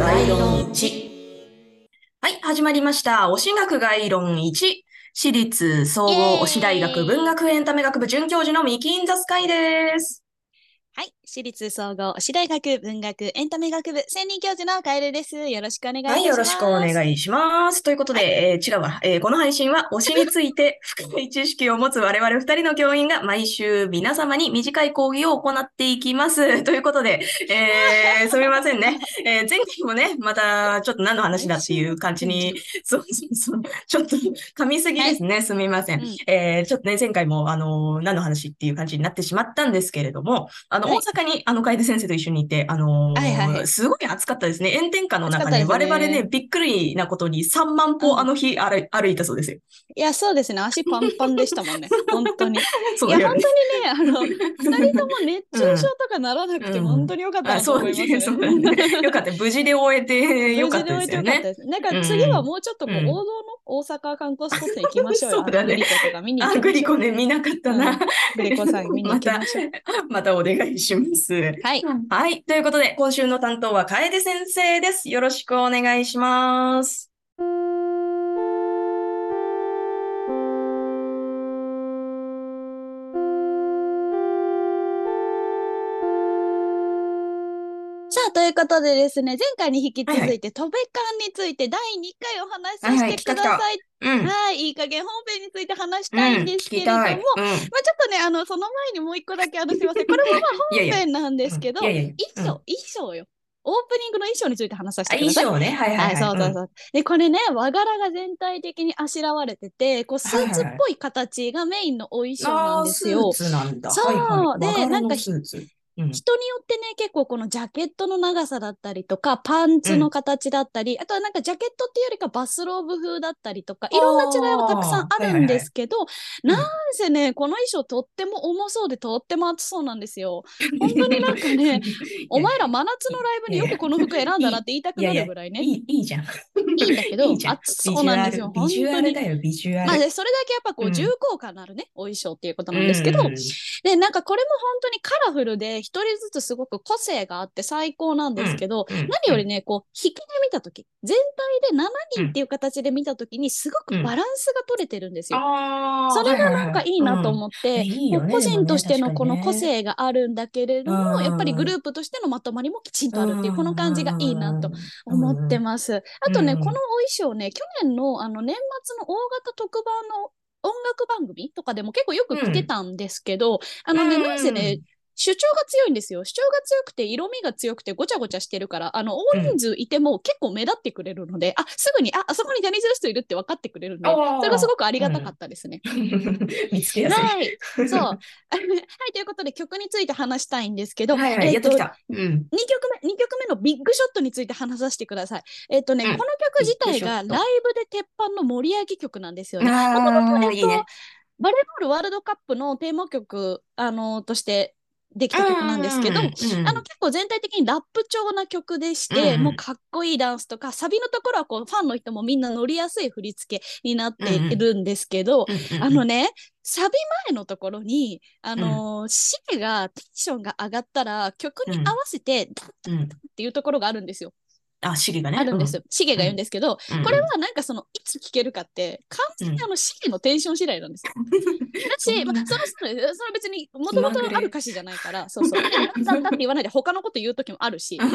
概論1。はい、始まりました。推し学概論1。私立総合推し大学文学エンタメ学部准教授のミキンザスカイです。はい。私立総合私大学文学エンタメ学部専任教授のカエルです。よろしくお願いします。よろしくお願いします。ということで、えー違うわ、えーこの配信は推しについて 深い知識を持つ我々二人の教員が毎週皆様に短い講義を行っていきます。ということで、えーすみませんね。えー前回もね、またちょっと何の話だっていう感じに、そうそうそう、ちょっと噛みすぎですね。すみません。うんえーちょっとね、前回も、あの、何の話っていう感じになってしまったんですけれども、あの、はい大阪に、あの、楓先生と一緒にいて、あのはいはいはいすごい暑かったですね。炎天下の中ですね我々ね、びっくりなことに3万歩うんあの日歩い歩いたそうですよ。いや、そうですね。足パンパンでしたもんね。本当に。いそうや。本当にね、あの、二人とも熱中症とかならなくて、うん本当に良かったとそう思いますね。そうだね。よかった。無事で終えてよかったですよね。よかったですなんか次はもうちょっとこう、うん王道の大阪観光スポット行きましょうよ。そうだねグリコとか見に行あ、きましょう。グリコね、見なかったな。グリコさん見に行きましょう。またお願いします。はい。はい。ということで、今週の担当は楓先生です。よろしくお願いします。いうことでですね、前回に引き続はいはいいて、戸辺館について第2回お話しはいはいしてください。うん。はい、いい加減本編について話しうんたいんですけれども。まあちょっとね、あの、その前にもう一個だけ、あの、すいません。これもまあ。本編なんですけど、衣装、うん衣装よ。オープニングの衣装について話させあ、てください。衣装ね。はいははいい、はい。そうそうそう。で、これね、和柄が全体的にあしらわれてて、こう、スーツっぽい形がメインのお衣装なんですよ。あースーツなんだ。そうはいはい。で和柄のなんか。人によってね、結構このジャケットの長さだったりとか、パンツの形だったり、あとはなんかジャケットっていうよりかバスローブ風だったりとか、いろんな違いはたくさんあるんですけど、いはいなんせね、この衣装とっても重そうでとっても暑そうなんですよ。本当になんかね、お前ら真夏のライブによくこの服選んだなって言いたくなるぐらいね、いいい、いいじゃん。いんだけど。暑そうなんですよ。ビジュアル本当に。ビジュアルだよ、ビジュアまあ、それだけやっぱこううん重厚感のあるね、お衣装っていうことなんですけど、うんで、なんかこれも本当にカラフルで、一人ずつすごく個性があって最高なんですけど、うん何よりね、こう、引きで見たとき、全体で7人っていう形で見たときに、すごくバランスが取れてるんですよ。それがなんかいいなとっ思って、個人としてのこの個性があるんだけれども、うん。やっぱりグループとしてのまとまりもきちんとあるっていう、この感じがいいなと思ってます。あとね、うん。このお衣装ね、去年のあの年末の大型特番の音楽番組とかでも結構よく着てたんですけど、あのね、うん。なんせね、主張が強いんですよ。主張が強くて、色味が強くて、ごちゃごちゃしてるから、あの、大人数いても結構目立ってくれるので、あ、すぐに、あ、あそこにジャニーズ WEST いるって分かってくれるんで、それがすごくありがたかったですね。見つけやすい。はい。そう。はい、ということで曲について話したいんですけど、はいはい、えっと。うん。2曲目、二曲目のビッグショットについて話させてください。えっ、とね、うんこの曲自体がライブで鉄板の盛り上げ曲なんですよね。あもともと、ーいいね。バレーボールワールドカップのテーマ曲、あのとしてできた曲なんですけど、うんうんあの結構全体的にラップ調な曲でして、うんもうかっこいいダンスとか、サビのところはこうファンの人もみんな乗りやすい振り付けになっているんですけど、うんうんあのね、サビ前のところに、あのーシゲがテンションが上がったら曲に合わせて、ダッダっていうところがあるんですよ。あ、シゲがね。あるんですよ。シゲが言うんですけど、うん。これはなんかその、いつ聴けるかって、完全にあの、シゲのテンション次第なんですよ。だし、まあ、その、それ別に、もともとある歌詞じゃないから、そうそう。だったって言わないで他のこと言うときもあるし、まあ、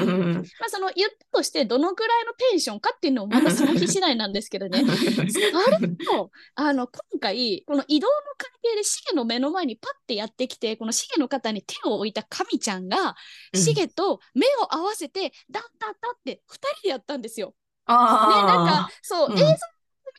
その、言ったとして、どのくらいのテンションかっていうのもまたその日次第なんですけどね。それと、あの、今回、この移動の関係でシゲの目の前にパッてやってきて、このシゲの肩に手を置いた神ちゃんが、うんシゲと目を合わせて、ダッダッダって二人でやったんですよ。ね、あー。なんか、そう、うん。映像見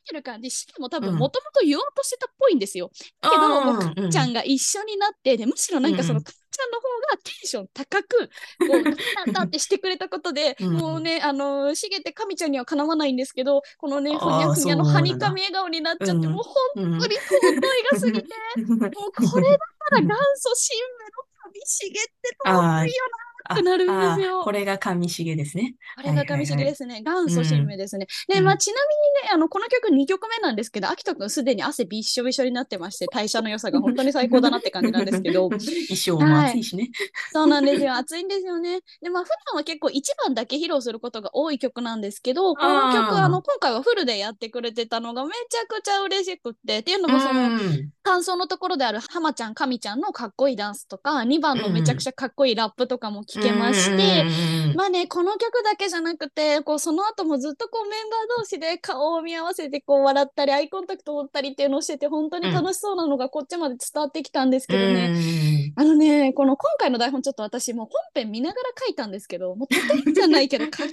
てる感じ、シゲも多分うん。もともと言おうとしてたっぽいんですよ。だけど、もう神ちゃんが一緒になって、でむしろなんかそのうん神ちゃんの方がテンション高く、こう、ダッダッダッってしてくれたことで、うん。もうね、あの、シゲって神ちゃんにはかなわないんですけど、このね、ふにゃふにゃのはにかみ笑顔になっちゃって、うんもう本うん当に尊いが過ぎて、もうこれだから元祖新芽の旅シゲって尊いよななるんですよ。これが上重ですね。これが上重ですね。元祖新芽ですね。で、うんまあ、ちなみにね、あの、この曲2曲目なんですけど、秋人くんすでに汗びっしょびしょになってまして、代謝の良さが本当に最高だなって感じなんですけど、衣装も暑いしね。そうなんですよ。暑いんですよね。で、まあ、普段は結構1番だけ披露することが多い曲なんですけど、この曲、あの、今回はフルでやってくれてたのがめちゃくちゃ嬉しくって、っていうのもその、うん感想のところである浜ちゃん、神ちゃんのかっこいいダンスとか、2番のめちゃくちゃかっこいいラップとかも聞けまして、まあね、この曲だけじゃなくて、こう、その後もずっとこうメンバー同士で顔を見合わせてこう笑ったり、アイコンタクトを取ったりっていうのをしてて、本当に楽しそうなのがこっちまで伝わってきたんですけどね。あのね、この今回の台本ちょっと私もう本編見ながら書いたんですけど、もうとてもじゃないけど書き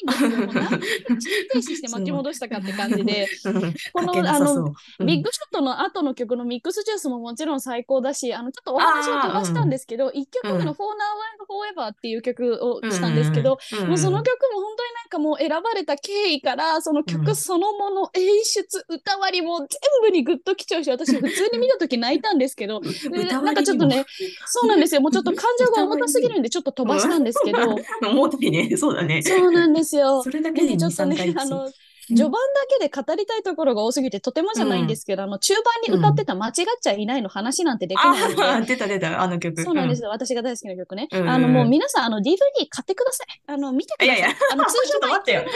きれないんですよ。もう何回停止して巻き戻したかって感じで。うん。この書けなさそううん。ビッグショットの後の曲のミックスジュースももちろん。最高だし、あのちょっとお話を飛ばしたん。ですけど、1曲目の For Now and Forever っていう曲をしたんですけど、うんもうその曲も本当になんかもう選ばれた経緯から、そのう曲ん。そのもの、演出、歌割りも全部にグッときちゃうし、私普通に見た時泣いたんですけど、なんかちょっとね、そうなんですよ。もうちょっと感情が重たすぎるんでちょっと飛ばしたんですけど、重たいね、そうだね。そうなんですよ。それだけで2、ちょっと3ね回、あの、序盤だけで語りたいところが多すぎてとてもじゃないんですけど、あの中盤に歌ってた間違っちゃいないの話なんてできないので、ああ、出た出た、あの曲。そうなんですよ、私が大好きな曲ね。うんあのもう皆さんあの DVD 買ってください。あの見てください。いやいやあの通常版待って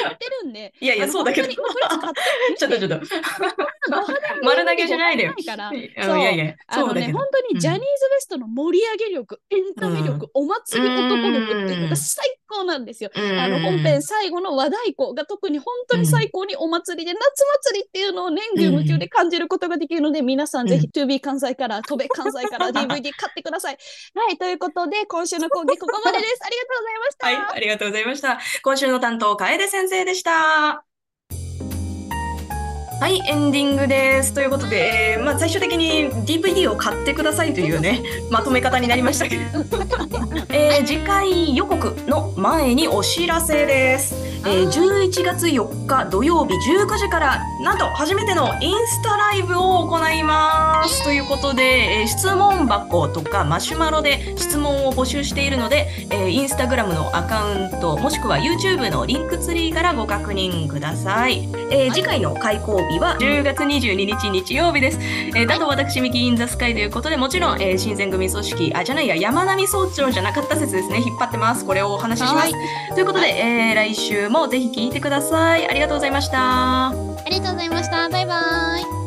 るんで。いやいやそうだけどちょっとちょっと。丸投げしないでよ。そうやいや、あのね、本。当にジャニーズ WEST の盛り上げ力、エンタメ力、お祭り男力っていうのが最高なんですよ。あの本編最後の和太鼓が特に本当に最高にお祭りで、夏祭りっていうのを年中無休で感じることができるので、皆さんぜひ 2B 関西から、戸部関西から DVD 買ってください。はい、ということで、今週の講義ここまでです。ありがとうございました。はい、ありがとうございました。今週の担当、楓先生でした。はい、エンディングです。ということで、えーまあ、最終的に DVD を買ってくださいというね、まとめ方になりましたけど、えー次回予告の前にお知らせです。えー11月4日土曜日19時から、なんと初めてのインスタライブを行います。ということで、えー質問箱とかマシュマロで質問を募集しているので、えーインスタグラムのアカウント、もしくは YouTube のリンクツリーからご確認ください。えー次回の開講日は10月22日日曜日です。えーだと私、ミキインザスカイということで、もちろん、えー新選組組織、あ、じゃないや、山並総長じゃなかった説ですね。引っ張ってます。これをお話しします。ということで、えー来週もぜひ聞いてください。ありがとうございました。ありがとうございました。バイバイ。